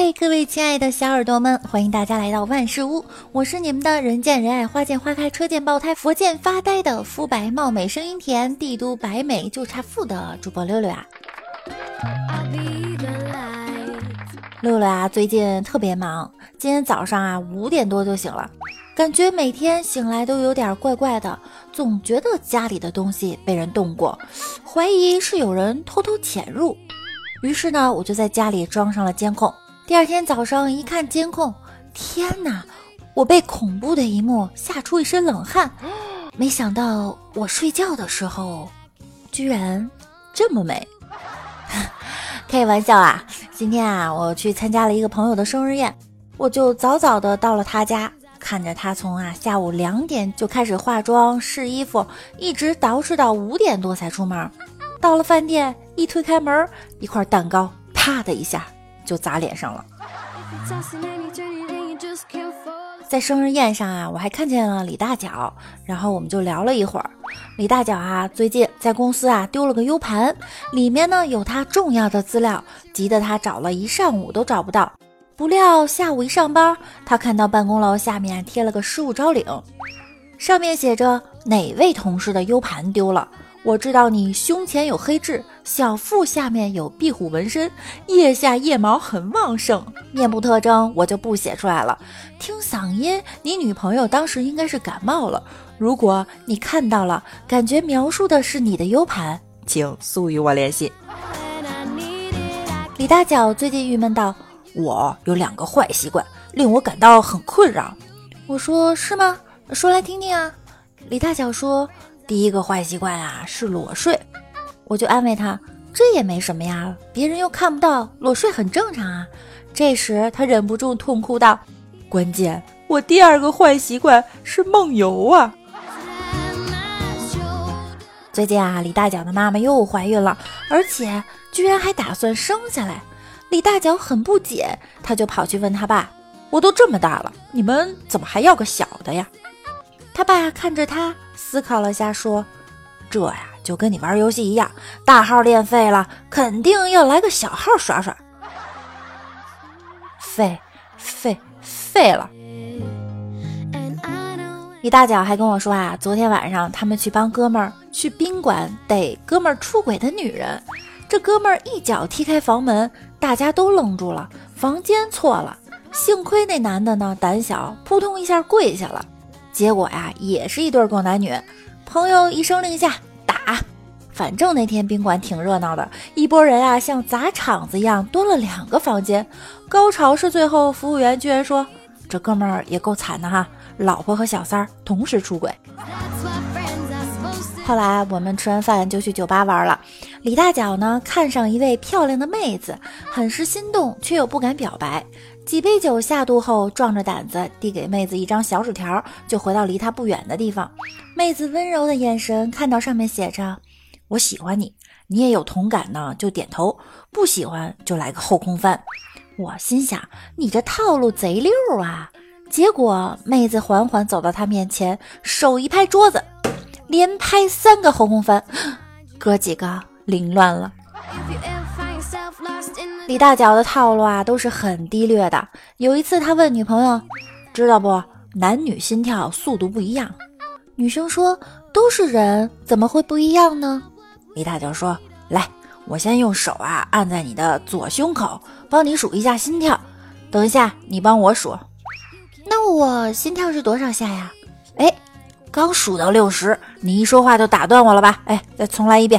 嗨，各位亲爱的小耳朵们，欢迎大家来到万事屋，我是你们的人见人爱、花见花开、车见爆胎、佛见发呆的肤白貌美、声音甜、帝都白美就差富的主播六六啊。六六啊，最近特别忙，今天早上啊五点多就醒了，感觉每天醒来都有点怪怪的，总觉得家里的东西被人动过，怀疑是有人偷偷潜入，于是呢，我就在家里装上了监控。第二天早上一看监控，天哪！我被恐怖的一幕吓出一身冷汗。没想到我睡觉的时候，居然这么美。开玩笑啊！今天啊，我去参加了一个朋友的生日宴，我就早早的到了他家，看着他从啊下午两点就开始化妆试衣服，一直捯饬到五点多才出门。到了饭店，一推开门，一块蛋糕啪的一下。就砸脸上了。在生日宴上啊，我还看见了李大脚，然后我们就聊了一会儿。李大脚啊，最近在公司啊丢了个 U 盘，里面呢有他重要的资料，急得他找了一上午都找不到。不料下午一上班，他看到办公楼下面贴了个失物招领，上面写着哪位同事的 U 盘丢了。我知道你胸前有黑痣，小腹下面有壁虎纹身，腋下腋毛很旺盛。面部特征我就不写出来了。听嗓音，你女朋友当时应该是感冒了。如果你看到了，感觉描述的是你的 U 盘，请速与我联系。李大脚最近郁闷道：“我有两个坏习惯，令我感到很困扰。”我说：“是吗？说来听听啊。”李大脚说。第一个坏习惯啊是裸睡，我就安慰他，这也没什么呀，别人又看不到，裸睡很正常啊。这时他忍不住痛哭道：“关键我第二个坏习惯是梦游啊。”最近啊，李大脚的妈妈又怀孕了，而且居然还打算生下来。李大脚很不解，他就跑去问他爸：“我都这么大了，你们怎么还要个小的呀？”他爸看着他，思考了下，说：“这呀，就跟你玩游戏一样，大号练废了，肯定要来个小号耍耍。废，废，废了。”李大脚还跟我说啊，昨天晚上他们去帮哥们儿去宾馆逮哥们儿出轨的女人，这哥们儿一脚踢开房门，大家都愣住了，房间错了，幸亏那男的呢胆小，扑通一下跪下了。结果呀，也是一对狗男女，朋友一声令下打。反正那天宾馆挺热闹的，一拨人啊像砸场子一样多了两个房间。高潮是最后服务员居然说：“这哥们儿也够惨的哈，老婆和小三儿同时出轨。”后来我们吃完饭就去酒吧玩了。李大脚呢看上一位漂亮的妹子，很是心动，却又不敢表白。几杯酒下肚后，壮着胆子递给妹子一张小纸条，就回到离他不远的地方。妹子温柔的眼神看到上面写着“我喜欢你”，你也有同感呢，就点头；不喜欢就来个后空翻。我心想，你这套路贼溜啊！结果妹子缓缓走到他面前，手一拍桌子，连拍三个后空翻，哥几个凌乱了。李大脚的套路啊，都是很低劣的。有一次，他问女朋友：“知道不？男女心跳速度不一样。”女生说：“都是人，怎么会不一样呢？”李大脚说：“来，我先用手啊按在你的左胸口，帮你数一下心跳。等一下，你帮我数。那我心跳是多少下呀？哎，刚数到六十，你一说话就打断我了吧？哎，再重来一遍。”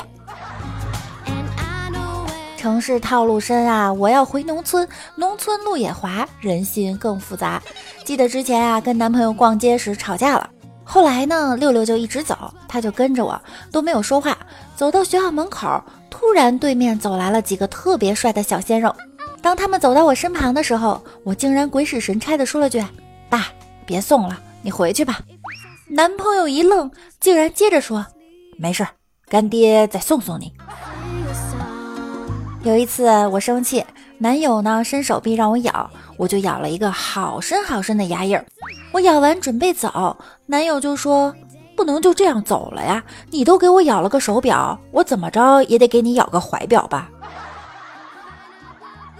城市套路深啊！我要回农村，农村路也滑，人心更复杂。记得之前啊，跟男朋友逛街时吵架了，后来呢，六六就一直走，他就跟着我，都没有说话。走到学校门口，突然对面走来了几个特别帅的小鲜肉。当他们走到我身旁的时候，我竟然鬼使神差的说了句：“爸，别送了，你回去吧。”男朋友一愣，竟然接着说：“没事，干爹再送送你。”有一次我生气，男友呢伸手臂让我咬，我就咬了一个好深好深的牙印儿。我咬完准备走，男友就说：“不能就这样走了呀！你都给我咬了个手表，我怎么着也得给你咬个怀表吧。”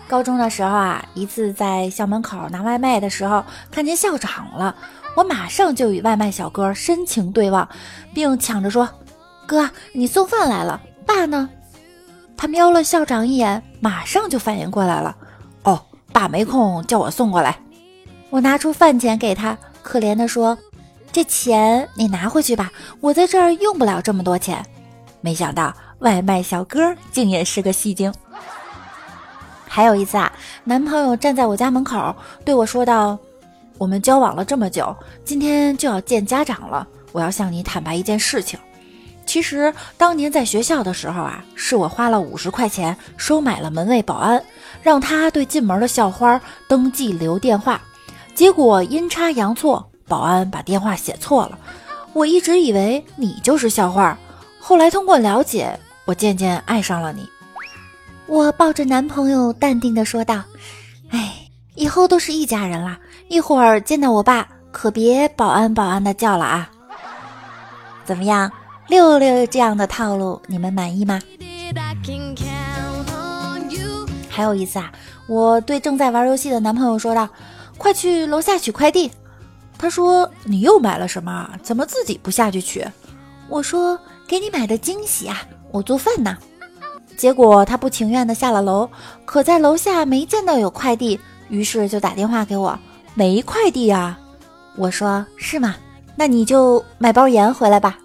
高中的时候啊，一次在校门口拿外卖的时候，看见校长了，我马上就与外卖小哥深情对望，并抢着说：“哥，你送饭来了，爸呢？”他瞄了校长一眼，马上就反应过来了：“哦，爸没空，叫我送过来。”我拿出饭钱给他，可怜的说：“这钱你拿回去吧，我在这儿用不了这么多钱。”没想到外卖小哥竟也是个戏精。还有一次啊，男朋友站在我家门口对我说道：“我们交往了这么久，今天就要见家长了，我要向你坦白一件事情。其实当年在学校的时候啊，是我花了五十块钱收买了门卫保安，让他对进门的校花登记留电话。结果阴差阳错，保安把电话写错了。我一直以为你就是校花。”后来通过了解，我渐渐爱上了你。我抱着男朋友淡定地说道：“哎，以后都是一家人了，一会儿见到我爸可别保安保安的叫了啊。”怎么样，六六这样的套路你们满意吗？还有一次啊，我对正在玩游戏的男朋友说道：“快去楼下取快递。”他说：“你又买了什么？怎么自己不下去取？”我说。给你买的惊喜啊！我做饭呢，结果他不情愿的下了楼，可在楼下没见到有快递，于是就打电话给我，没快递啊！我说是吗？那你就买包盐回来吧。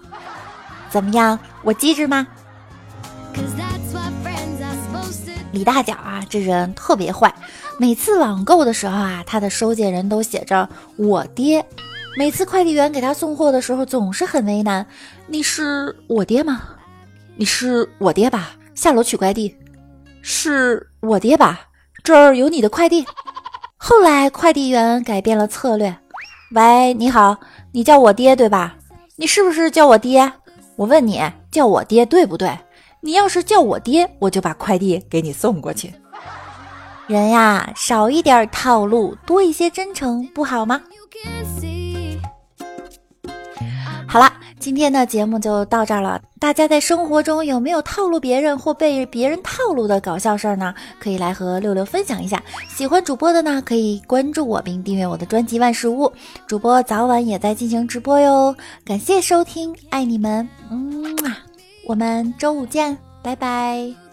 怎么样？我机智吗？李大脚啊，这人特别坏，每次网购的时候啊，他的收件人都写着我爹。每次快递员给他送货的时候，总是很为难。你是我爹吗？你是我爹吧？下楼取快递，是我爹吧？这儿有你的快递。后来快递员改变了策略。喂，你好，你叫我爹对吧？你是不是叫我爹？我问你，叫我爹对不对？你要是叫我爹，我就把快递给你送过去。人呀，少一点套路，多一些真诚，不好吗？今天的节目就到这儿了。大家在生活中有没有套路别人或被别人套路的搞笑事儿呢？可以来和六六分享一下。喜欢主播的呢，可以关注我并订阅我的专辑万事屋。主播早晚也在进行直播哟。感谢收听，爱你们，嗯，我们周五见，拜拜。